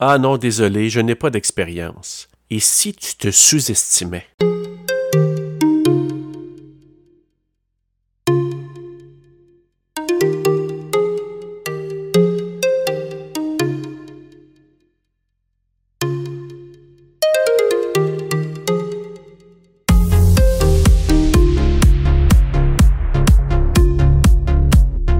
Ah non, désolé, je n'ai pas d'expérience. Et si tu te sous-estimais?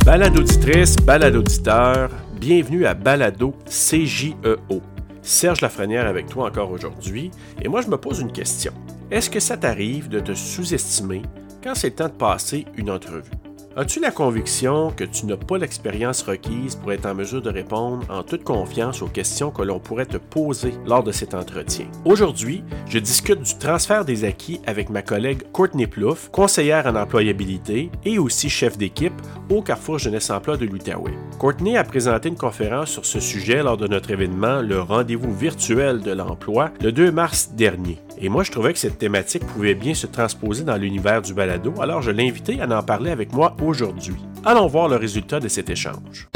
Balade auditrice, balade auditeur, bienvenue à Balado CJEO. Serge Lafrenière avec toi encore aujourd'hui, et moi je me pose une question. Est-ce que ça t'arrive de te sous-estimer quand c'est le temps de passer une entrevue? As-tu la conviction que tu n'as pas l'expérience requise pour être en mesure de répondre en toute confiance aux questions que l'on pourrait te poser lors de cet entretien? Aujourd'hui, je discute du transfert des acquis avec ma collègue Courtney Plouffe, conseillère en employabilité et aussi chef d'équipe au Carrefour Jeunesse Emploi de l'Outaouais. Courtney a présenté une conférence sur ce sujet lors de notre événement Le rendez-vous virtuel de l'emploi le 2 mars dernier. Et moi, je trouvais que cette thématique pouvait bien se transposer dans l'univers du balado, alors je l'ai invité à en parler avec moi aujourd'hui. Allons voir le résultat de cet échange.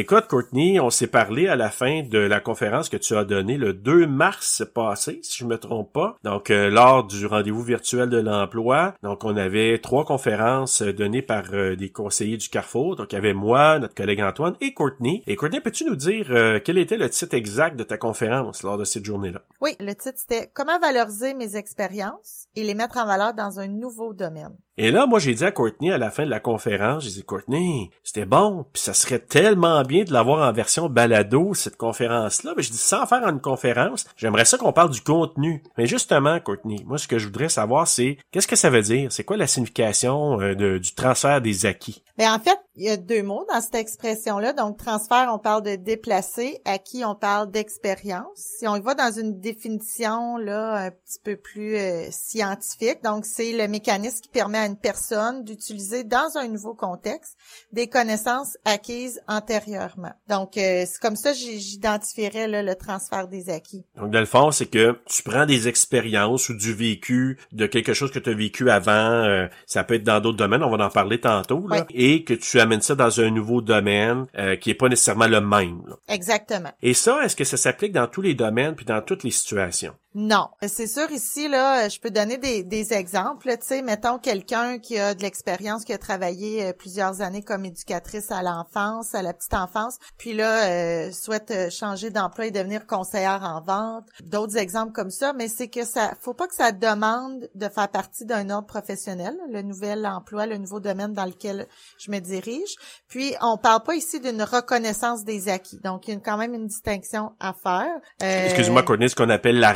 Écoute, Courtney, on s'est parlé à la fin de la conférence que tu as donnée le 2 mars passé, si je me trompe pas. Donc, euh, lors du rendez-vous virtuel de l'emploi. Donc, on avait trois conférences euh, données par euh, des conseillers du Carrefour. Donc, il y avait moi, notre collègue Antoine et Courtney. Et Courtney, peux-tu nous dire quel était le titre exact de ta conférence lors de cette journée-là? Oui, le titre c'était Comment valoriser mes expériences et les mettre en valeur dans un nouveau domaine. Et là, moi, j'ai dit à Courtney à la fin de la conférence, j'ai dit, Courtney, c'était bon, puis ça serait tellement bien de l'avoir en version balado, cette conférence-là. Mais je dis, sans faire une conférence, j'aimerais ça qu'on parle du contenu. Mais justement, Courtney, moi, ce que je voudrais savoir, c'est qu'est-ce que ça veut dire? C'est quoi la signification euh, du transfert des acquis? Mais en fait, il y a deux mots dans cette expression-là. Donc, transfert, on parle de déplacer. Acquis, on parle d'expérience? Si on y va dans une définition là un petit peu plus euh, scientifique, donc c'est le mécanisme qui permet à une personne d'utiliser dans un nouveau contexte des connaissances acquises antérieurement. Donc, euh, c'est comme ça j'identifierais le transfert des acquis. Donc, dans le fond, c'est que tu prends des expériences ou du vécu de quelque chose que tu as vécu avant. Euh, ça peut être dans d'autres domaines, on va en parler tantôt. Là, Et que tu amènes ça dans un nouveau domaine euh, qui est pas nécessairement le même. Exactement. Et ça, est-ce que ça s'applique dans tous les domaines puis dans toutes les situations? Non, c'est sûr ici là, je peux donner des, des exemples. Tu sais, mettons quelqu'un qui a de l'expérience, qui a travaillé euh, plusieurs années comme éducatrice à l'enfance, à la petite enfance, puis là euh, souhaite euh, changer d'emploi et devenir conseillère en vente. D'autres exemples comme ça, mais c'est que ça, faut pas que ça demande de faire partie d'un ordre professionnel, le nouvel emploi, le nouveau domaine dans lequel je me dirige. Puis on parle pas ici d'une reconnaissance des acquis, donc il y a quand même une distinction à faire. Excuse-moi, Courtney, ce qu'on appelle la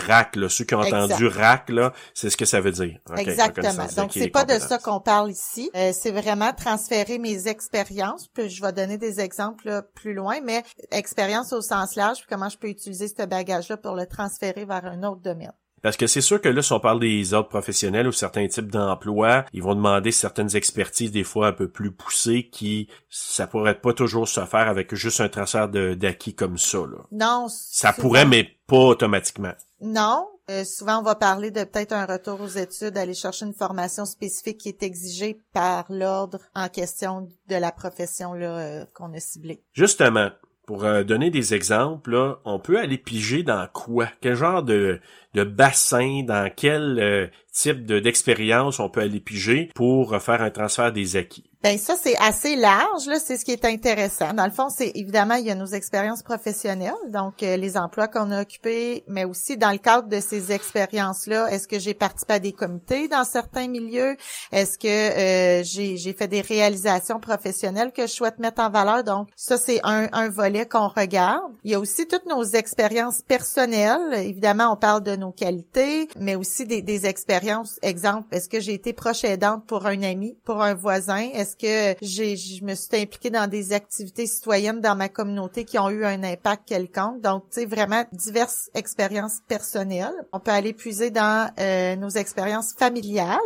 ceux qui ont entendu RAC, là, c'est ce que ça veut dire. Exactement. Donc, c'est pas de ça qu'on parle ici. Euh, c'est vraiment transférer mes expériences. Puis je vais donner des exemples plus loin, mais expérience au sens large, puis comment je peux utiliser ce bagage-là pour le transférer vers un autre domaine. Parce que c'est sûr que là, si on parle des ordres professionnels ou certains types d'emplois, ils vont demander certaines expertises des fois un peu plus poussées qui, ça pourrait pas toujours se faire avec juste un transfert d'acquis comme ça. Là. Non. Ça pourrait, mais pas automatiquement. Non. Euh, souvent, on va parler de peut-être un retour aux études, aller chercher une formation spécifique qui est exigée par l'ordre en question de la profession euh, qu'on a ciblée. Justement, pour euh, donner des exemples, on peut aller piger dans quoi? Quel genre de, de bassin, dans quel type d'expérience on peut aller piger pour faire un transfert des acquis? Ben ça c'est assez large là, c'est ce qui est intéressant. Dans le fond, c'est évidemment il y a nos expériences professionnelles, donc euh, les emplois qu'on a occupés, mais aussi dans le cadre de ces expériences là, est-ce que j'ai participé à des comités dans certains milieux? Est-ce que euh, j'ai j'ai fait des réalisations professionnelles que je souhaite mettre en valeur? Donc ça c'est un, un volet qu'on regarde. Il y a aussi toutes nos expériences personnelles. Évidemment, on parle de nos qualités, mais aussi des, des expériences. Exemple, est-ce que j'ai été proche aidante pour un ami, pour un voisin? Que j'ai, je me suis impliquée dans des activités citoyennes dans ma communauté qui ont eu un impact quelconque? Donc, tu sais, vraiment diverses expériences personnelles. On peut aller puiser dans euh, nos expériences familiales.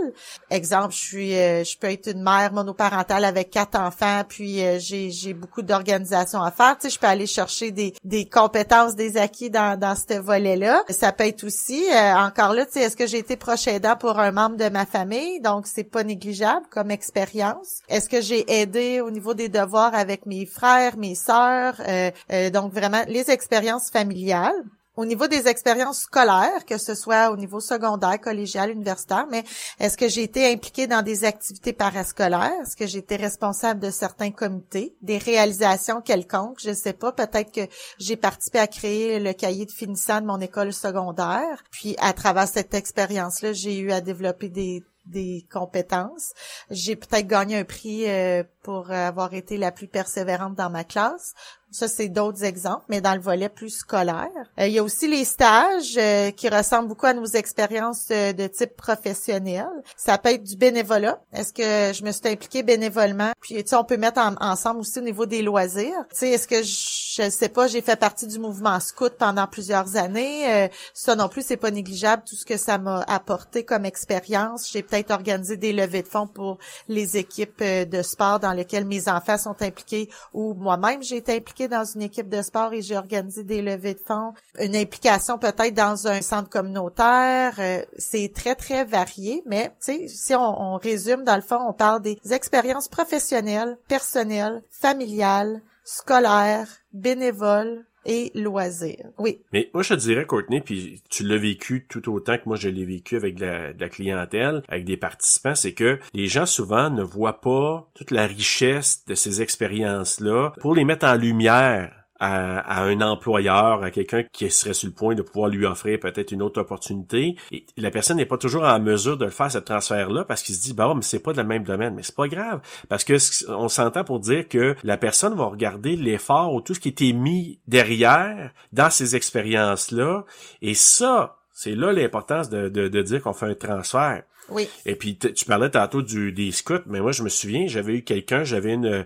Exemple, je suis, euh, je peux être une mère monoparentale avec quatre enfants, puis euh, j'ai, j'ai beaucoup d'organisations à faire. Tu sais, je peux aller chercher des, des compétences, des acquis dans, dans ce volet-là. Ça peut être aussi, encore là, tu sais, est-ce que j'ai été proche aidant pour un membre de ma famille? Donc, c'est pas négligeable comme expérience. Est-ce que j'ai aidé au niveau des devoirs avec mes frères, mes sœurs, euh, euh, donc vraiment les expériences familiales. Au niveau des expériences scolaires, que ce soit au niveau secondaire, collégial, universitaire, mais est-ce que j'ai été impliquée dans des activités parascolaires? Est-ce que j'ai été responsable de certains comités, des réalisations quelconques? Je sais pas. Peut-être que j'ai participé à créer le cahier de finissant de mon école secondaire. Puis, à travers cette expérience-là, j'ai eu à développer des des compétences. J'ai peut-être gagné un prix euh, pour avoir été la plus persévérante dans ma classe. Ça, c'est d'autres exemples, mais dans le volet plus scolaire. Euh, il y a aussi les stages euh, qui ressemblent beaucoup à nos expériences de type professionnel. Ça peut être du bénévolat. Est-ce que je me suis impliquée bénévolement? Puis, tu sais, on peut mettre ensemble aussi au niveau des loisirs. Tu sais, est-ce que je, je sais pas, j'ai fait partie du mouvement scout pendant plusieurs années. Euh, ça non plus, c'est pas négligeable tout ce que ça m'a apporté comme expérience. J'ai peut-être organisé des levées de fonds pour les équipes de sport dans lesquelles mes enfants sont impliqués ou moi-même j'ai été impliquée dans une équipe de sport et j'ai organisé des levées de fonds, une implication peut-être dans un centre communautaire. Euh, c'est très, très varié, mais si on, on résume, dans le fond, on parle des expériences professionnelles, personnelles, familiales, scolaires, bénévoles, et loisirs. Oui. Mais moi, je te dirais, Courtney, puis tu l'as vécu tout autant que moi je l'ai vécu avec la, la clientèle, avec des participants, c'est que les gens souvent ne voient pas toute la richesse de ces expériences-là pour les mettre en lumière à, un employeur, à quelqu'un qui serait sur le point de pouvoir lui offrir peut-être une autre opportunité. La personne n'est pas toujours en mesure de le faire, ce transfert-là, parce qu'il se dit, bah, mais c'est pas dans le même domaine. Mais c'est pas grave. Parce que on s'entend pour dire que la personne va regarder l'effort ou tout ce qui était mis derrière dans ces expériences-là. Et ça, c'est là l'importance de, de, de dire qu'on fait un transfert. Oui. Et puis tu parlais tantôt du des scouts, mais moi je me souviens, j'avais eu quelqu'un, j'avais une,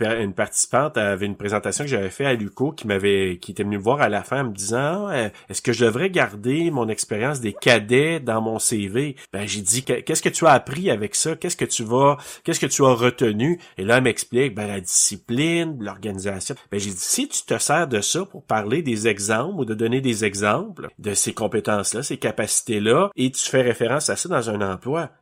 une, participante avait une présentation que j'avais fait à Luco qui m'avait qui était venue me voir à la fin en me disant ah, est-ce que je devrais garder mon expérience des cadets dans mon CV Ben j'ai dit qu'est-ce que tu as appris avec ça? Qu'est-ce que tu vas qu'est-ce que tu as retenu? Et là elle m'explique ben la discipline, l'organisation. Ben j'ai dit si tu te sers de ça pour parler des exemples ou de donner des exemples de ces compétences là, ces capacités là et tu fais référence à ça dans un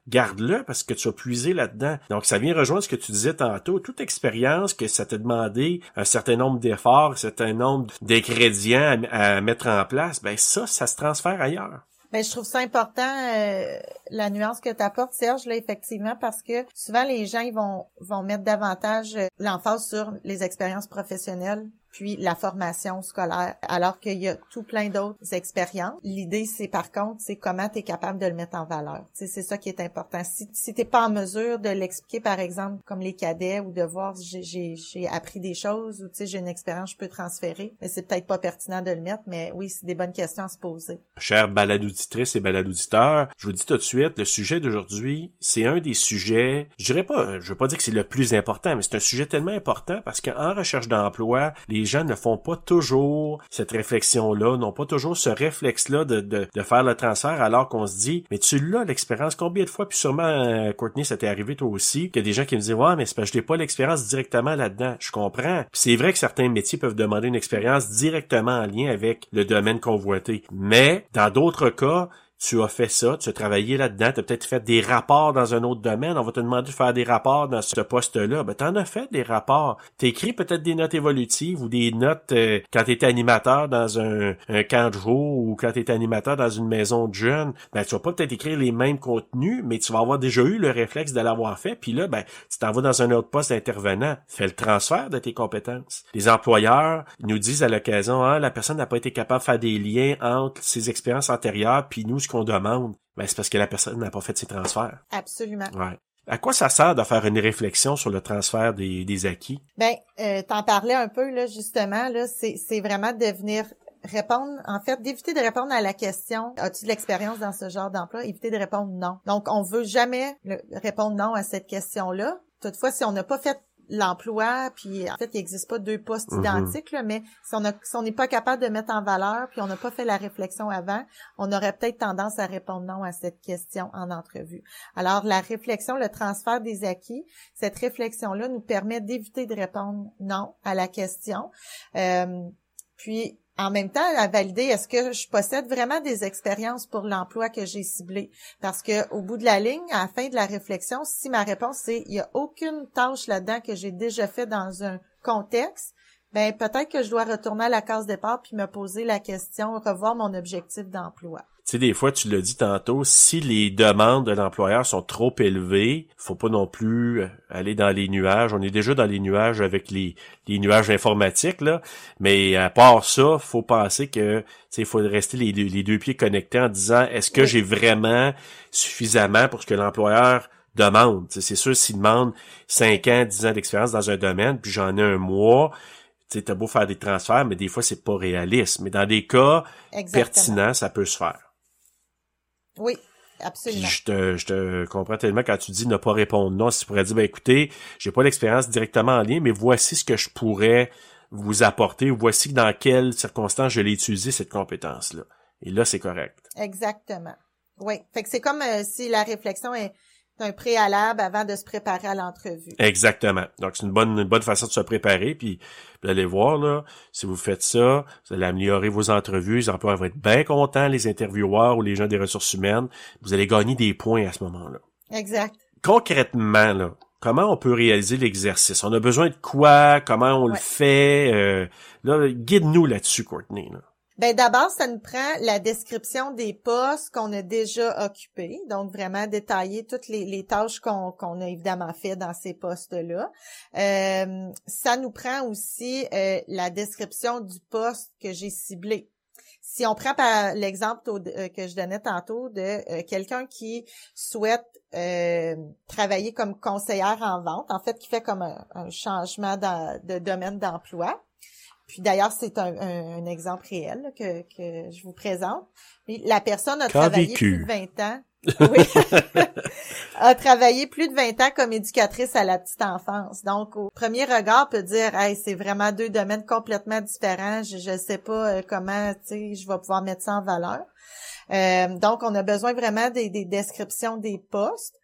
garde-le parce que tu as puisé là-dedans. Donc, ça vient rejoindre ce que tu disais tantôt. Toute expérience que ça t'a demandé un certain nombre d'efforts, un certain nombre d'ingrédients à, mettre en place, ben ça, ça se transfère ailleurs. Ben, je trouve ça important euh, la nuance que tu apportes, Serge, effectivement, parce que souvent les gens ils vont vont mettre davantage euh, l'emphase sur les expériences professionnelles puis la formation scolaire, alors qu'il y a tout plein d'autres expériences. L'idée, c'est par contre, c'est comment tu es capable de le mettre en valeur. C'est ça qui est important. Si, si tu pas en mesure de l'expliquer, par exemple, comme les cadets, ou de voir j'ai appris des choses, ou j'ai une expérience, je peux transférer, mais c'est peut-être pas pertinent de le mettre, mais oui, c'est des bonnes questions à se poser. Chers balade-auditrices et balade-auditeurs, je vous dis tout de suite, le sujet d'aujourd'hui, c'est un des sujets, je dirais pas, je veux pas dire que c'est le plus important, mais c'est un sujet tellement important parce qu'en recherche d'emploi, les gens ne font pas toujours cette réflexion-là, n'ont pas toujours ce réflexe-là de, faire le transfert alors qu'on se dit, mais tu l'as l'expérience combien de fois, puis sûrement, euh, Courtney, ça t'est arrivé toi aussi, qu'il y a des gens qui me disent, ouais, mais c'est parce que je n'ai pas l'expérience directement là-dedans. Je comprends. c'est vrai que certains métiers peuvent demander une expérience directement en lien avec le domaine convoité. Mais, dans d'autres cas, tu as fait ça, tu as travaillé là-dedans, tu as peut-être fait des rapports dans un autre domaine, on va te demander de faire des rapports dans ce poste-là. Ben, en as fait des rapports. écrit peut-être des notes évolutives ou des notes euh, quand tu étais animateur dans un, un, camp de jour ou quand tu étais animateur dans une maison de jeunes. Ben, tu vas pas peut-être écrire les mêmes contenus, mais tu vas avoir déjà eu le réflexe de l'avoir fait, puis là, ben, tu t'en vas dans un autre poste d'intervenant. Fais le transfert de tes compétences. Les employeurs nous disent à l'occasion, ah, la personne n'a pas été capable de faire des liens entre ses expériences antérieures puis nous, qu'on demande, ben, c'est parce que la personne n'a pas fait ses transferts. Absolument. Ouais. À quoi ça sert de faire une réflexion sur le transfert des, des acquis? Ben, euh, t'en parlais un peu, là, justement, là, c'est vraiment de venir répondre, en fait, d'éviter de répondre à la question as-tu de l'expérience dans ce genre d'emploi? Éviter de répondre non. Donc, on veut jamais répondre non à cette question-là. Toutefois, si on n'a pas fait l'emploi, puis en fait, il n'existe pas deux postes mhm. identiques, là, mais si on n'est pas capable de mettre en valeur, puis on n'a pas fait la réflexion avant, on aurait peut-être tendance à répondre non à cette question en entrevue. Alors, la réflexion, le transfert des acquis, cette réflexion-là nous permet d'éviter de répondre non à la question. Euh, puis, en même temps à valider est-ce que je possède vraiment des expériences pour l'emploi que j'ai ciblé? Parce que au bout de la ligne à la fin de la réflexion si ma réponse c'est il y a aucune tâche là-dedans que j'ai déjà fait dans un contexte ben peut-être que je dois retourner à la case départ puis me poser la question revoir mon objectif d'emploi sais, des fois, tu l'as dit tantôt, si les demandes de l'employeur sont trop élevées, faut pas non plus euh, aller dans les nuages. On est déjà dans les nuages avec les, les nuages informatiques, là. Mais à part ça, faut penser que, il faut rester les, les, deux pieds connectés en disant, est-ce que j'ai vraiment suffisamment pour ce que l'employeur demande? C'est sûr, s'il demande 5 ans, 10 ans d'expérience dans un domaine, puis j'en ai un mois, tu as beau faire des transferts, mais des fois, c'est pas réaliste. Mais dans des cas pertinents, ça peut se faire. Oui, absolument. je te, je te comprends tellement quand tu dis ne pas répondre non. Si tu pourrais dire, ben écoutez, j'ai pas l'expérience directement en lien, mais voici ce que je pourrais vous apporter, voici dans quelles circonstances je l'ai utilisé, cette compétence-là. Et là, c'est correct. Exactement. Oui. Fait que c'est comme euh, si la réflexion est un préalable avant de se préparer à l'entrevue. Exactement. Donc, c'est une bonne, bonne façon de se préparer. Puis, vous allez voir, là, si vous faites ça, vous allez améliorer vos entrevues. Les employeurs vont être bien contents, les intervieweurs ou les gens des ressources humaines. Vous allez gagner des points à ce moment-là. Exact. Concrètement, là, comment on peut réaliser l'exercice? On a besoin de quoi? Comment on le fait? Euh, là, guide-nous là-dessus, Courtney. Là. Ben d'abord, ça nous prend la description des postes qu'on a déjà occupés, donc vraiment détailler toutes les, tâches qu'on a évidemment fait dans ces postes-là. Euh, ça nous prend aussi euh, la description du poste que j'ai ciblé. Si on prend par l'exemple euh, que je donnais tantôt de quelqu'un qui souhaite travailler comme conseillère en vente, en fait, qui fait comme un, changement de domaine d'emploi, puis d'ailleurs, c'est un, exemple réel que, que je vous présente. La personne a travaillé plus de 20 ans. Oui. a travaillé plus de 20 ans comme éducatrice à la petite enfance. Donc, au premier regard, peut dire, hey, c'est vraiment deux domaines complètement différents. Je ne sais pas euh, comment, tu sais, je vais pouvoir mettre ça en valeur. Euh, donc, on a besoin vraiment des, des descriptions des postes.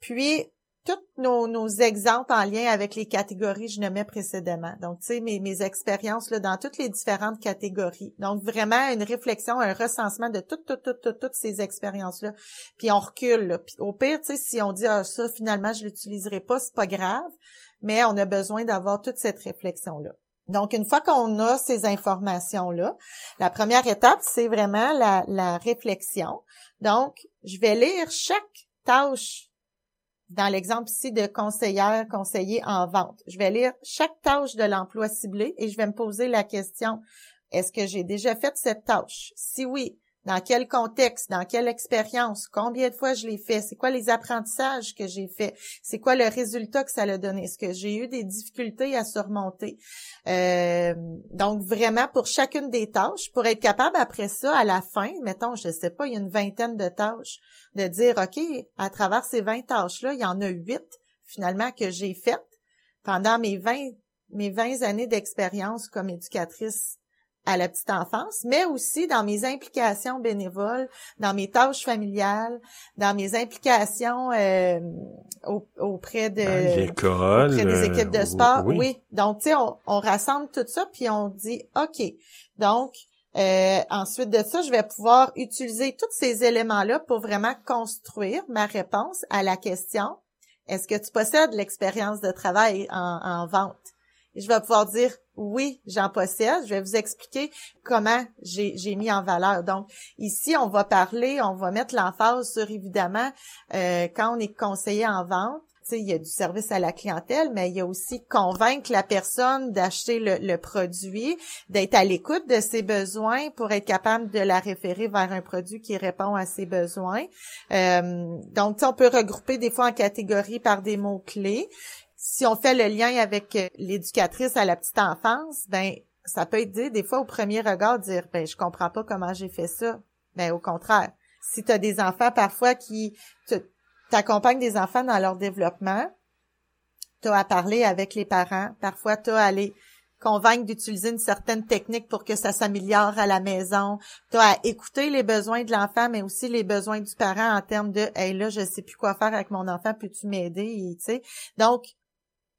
Puis, tous nos, nos, exemples en lien avec les catégories que je nommais précédemment. Donc, tu sais, mes, mes expériences là, dans toutes les différentes catégories. Donc, vraiment une réflexion, un recensement de toutes, toutes, toutes, toutes, toutes ces expériences-là. Puis on recule. Puis au pire, tu sais, si on dit ah, ça, finalement, je l'utiliserai pas, c'est pas grave. Mais on a besoin d'avoir toute cette réflexion-là. Donc, une fois qu'on a ces informations-là, la première étape, c'est vraiment la, la réflexion. Donc, je vais lire chaque tâche dans l'exemple ici de conseillère, conseiller en vente. Je vais lire chaque tâche de l'emploi ciblé et je vais me poser la question, est-ce que j'ai déjà fait cette tâche? Si oui, dans quel contexte, dans quelle expérience, combien de fois je l'ai fait, c'est quoi les apprentissages que j'ai fait, c'est quoi le résultat que ça a donné, est-ce que j'ai eu des difficultés à surmonter? Euh, donc vraiment pour chacune des tâches, pour être capable après ça, à la fin, mettons, je sais pas, il y a une vingtaine de tâches, de dire, OK, à travers ces 20 tâches-là, il y en a huit finalement que j'ai faites pendant mes 20, mes 20 années d'expérience comme éducatrice à la petite enfance, mais aussi dans mes implications bénévoles, dans mes tâches familiales, dans mes implications euh, auprès de l'école, auprès des équipes de sport. Oui. Donc, tu sais, on, on, rassemble tout ça, puis on dit, OK, donc, euh, ensuite de ça, je vais pouvoir utiliser tous ces éléments-là pour vraiment construire ma réponse à la question, est-ce que tu possèdes l'expérience de travail en, en vente? Je vais pouvoir dire oui, j'en possède. Je vais vous expliquer comment j'ai mis en valeur. Donc, ici, on va parler, on va mettre l'emphase sur, évidemment, euh, quand on est conseiller en vente, il y a du service à la clientèle, mais il y a aussi convaincre la personne d'acheter le, produit, d'être à l'écoute de ses besoins pour être capable de la référer vers un produit qui répond à ses besoins. Euh, donc, on peut regrouper des fois en catégories par des mots-clés. Si on fait le lien avec euh, l'éducatrice à la petite enfance, ben ça peut être dit des fois au premier regard dire ben je comprends pas comment j'ai fait ça. Ben au contraire, si tu as des enfants parfois qui t'accompagnent des enfants dans leur développement, tu as à parler avec les parents, parfois tu as à les convaincre d'utiliser une certaine technique pour que ça s'améliore à la maison. Tu as à écouter les besoins de l'enfant, mais aussi les besoins du parent en termes de Hey là, je sais plus quoi faire avec mon enfant, peux-tu m'aider? Donc,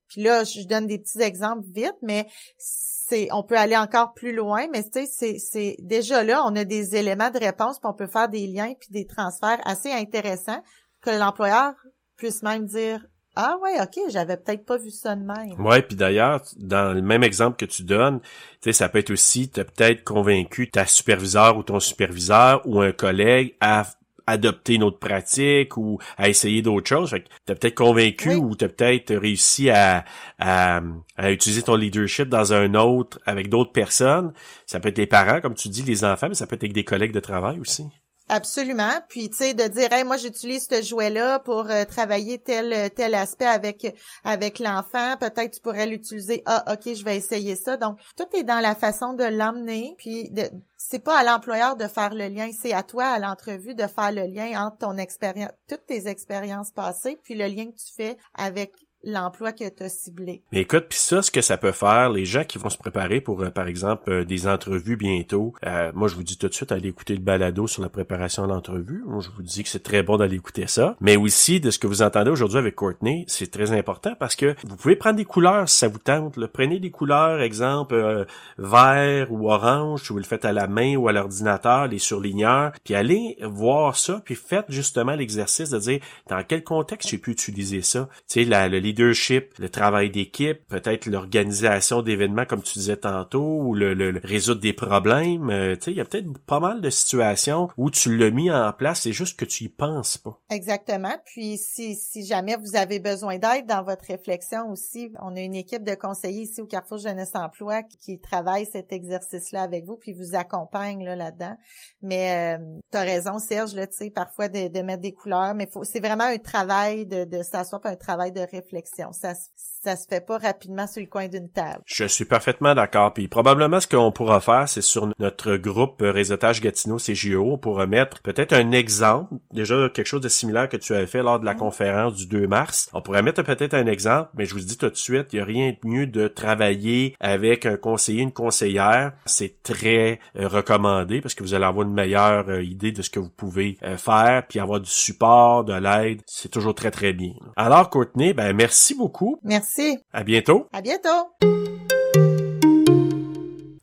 Puis là, je donne des petits exemples vite, mais c'est on peut aller encore plus loin, mais tu sais, c'est déjà là, on a des éléments de réponse, puis on peut faire des liens puis des transferts assez intéressants que l'employeur puisse même dire ah ouais, ok, j'avais peut-être pas vu ça de même. Ouais, puis d'ailleurs, dans le même exemple que tu donnes, tu sais, ça peut être aussi, tu as peut-être convaincu ta superviseur ou ton superviseur ou un collègue à adopter une autre pratique ou à essayer d'autres choses. Fait que t'as peut-être convaincu ou t'as peut-être réussi à, à, à, utiliser ton leadership dans un autre avec d'autres personnes. Ça peut être les parents, comme tu dis, les enfants, mais ça peut être avec des collègues de travail aussi. Absolument. Puis tu sais de dire hey, moi j'utilise ce jouet là pour euh, travailler tel tel aspect avec avec l'enfant, peut-être tu pourrais l'utiliser. Ah OK, je vais essayer ça. Donc tout est dans la façon de l'emmener puis de c'est pas à l'employeur de faire le lien, c'est à toi à l'entrevue de faire le lien entre ton expérience toutes tes expériences passées puis le lien que tu fais avec l'emploi que tu as ciblé. Mais écoute, puis ça, ce que ça peut faire, les gens qui vont se préparer pour, euh, par exemple, euh, des entrevues bientôt, euh, moi, je vous dis tout de suite, allez écouter le balado sur la préparation de l'entrevue. Moi, je vous dis que c'est très bon d'aller écouter ça. Mais aussi, de ce que vous entendez aujourd'hui avec Courtney, c'est très important parce que vous pouvez prendre des couleurs si ça vous tente. Prenez des couleurs, exemple, vert ou orange, si vous le faites à la main ou à l'ordinateur, les surligneurs, puis allez voir ça, puis faites justement l'exercice de dire dans quel contexte j'ai pu utiliser ça? Tu sais, le leadership, le travail d'équipe, peut-être l'organisation d'événements comme tu disais tantôt, ou le, le, résoudre des problèmes. Euh, tu sais, il y a peut-être pas mal de situations où tu l'as mis en place, c'est juste que tu y penses pas. Exactement. Puis si, si jamais vous avez besoin d'aide dans votre réflexion aussi, on a une équipe de conseillers ici au Carrefour Jeunesse Emploi qui, travaille cet exercice-là avec vous, puis vous accompagne là, là-dedans. Mais euh, tu as raison, Serge, là, tu sais, parfois de, de mettre des couleurs, mais c'est vraiment un travail de, de s'asseoir, un travail de réflexion ça, ça se fait pas rapidement sur le coin d'une table. Je suis parfaitement d'accord. Puis probablement ce qu'on pourra faire, c'est sur notre groupe Réseautage Gatineau CGO, on pourra mettre peut-être un exemple, déjà quelque chose de similaire que tu avais fait lors de la mm. conférence du 2 mars. On pourrait mettre peut-être un exemple, mais je vous dis tout de suite, il n'y a rien de mieux de travailler avec un conseiller, une conseillère. C'est très euh, recommandé parce que vous allez avoir une meilleure euh, idée de ce que vous pouvez euh, faire, puis avoir du support, de l'aide. C'est toujours très très bien. Alors Courtney, ben merci beaucoup. Merci. À bientôt. À bientôt.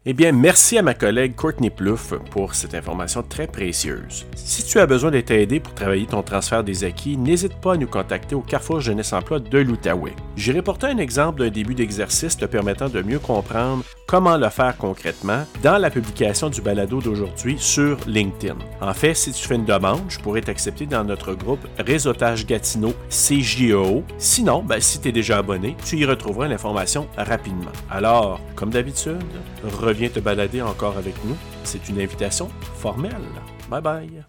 Eh bien, merci à ma collègue Courtney Plouffe pour cette information très précieuse. Si tu as besoin d'être aidé pour travailler ton transfert des acquis, n'hésite pas à nous contacter au Carrefour Jeunesse Emploi de l'Outaouais. J'irai porter un exemple d'un début d'exercice te permettant de mieux comprendre comment le faire concrètement dans la publication du balado d'aujourd'hui sur LinkedIn. En fait, si tu fais une demande, je pourrais t'accepter dans notre groupe Réseautage Gatineau CJO. Sinon, ben, si tu es déjà abonné, tu y retrouveras l'information rapidement. Alors, comme d'habitude, reviens te balader encore avec nous. C'est une invitation formelle. Bye bye.